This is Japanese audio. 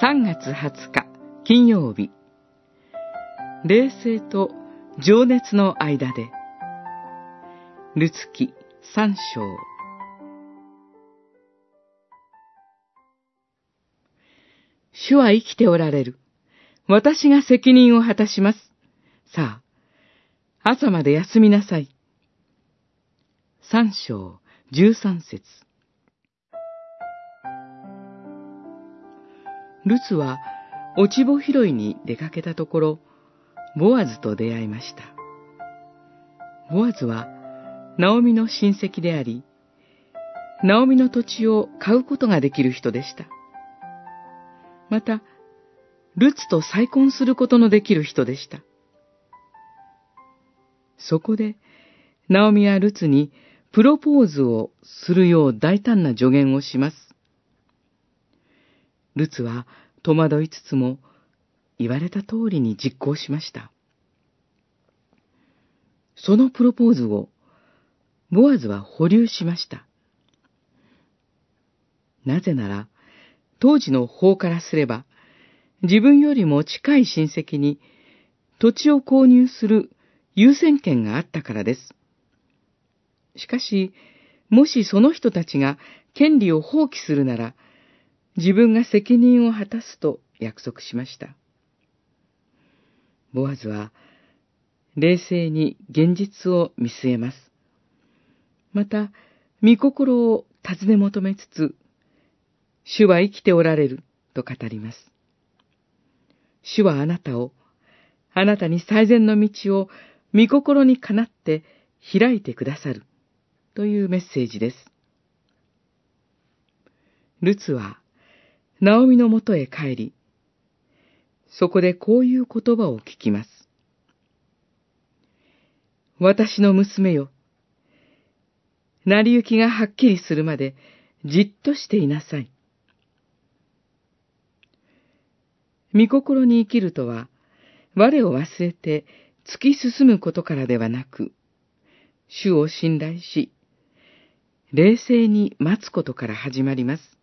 3月20日金曜日冷静と情熱の間でルツキ三章主は生きておられる。私が責任を果たします。さあ、朝まで休みなさい。三章十三節ルツは落ち穂拾いに出かけたところ、ボアズと出会いました。ボアズは、ナオミの親戚であり、ナオミの土地を買うことができる人でした。また、ルツと再婚することのできる人でした。そこで、ナオミはルツにプロポーズをするよう大胆な助言をします。ルツは戸惑いつつも言われた通りに実行しました。そのプロポーズをボアズは保留しました。なぜなら、当時の法からすれば、自分よりも近い親戚に土地を購入する優先権があったからです。しかし、もしその人たちが権利を放棄するなら、自分が責任を果たすと約束しました。ボアズは、冷静に現実を見据えます。また、御心を尋ね求めつつ、主は生きておられると語ります。主はあなたを、あなたに最善の道を御心にかなって開いてくださるというメッセージです。ルツはナオミのもとへ帰り、そこでこういう言葉を聞きます。私の娘よ。成り行きがはっきりするまでじっとしていなさい。御心に生きるとは、我を忘れて突き進むことからではなく、主を信頼し、冷静に待つことから始まります。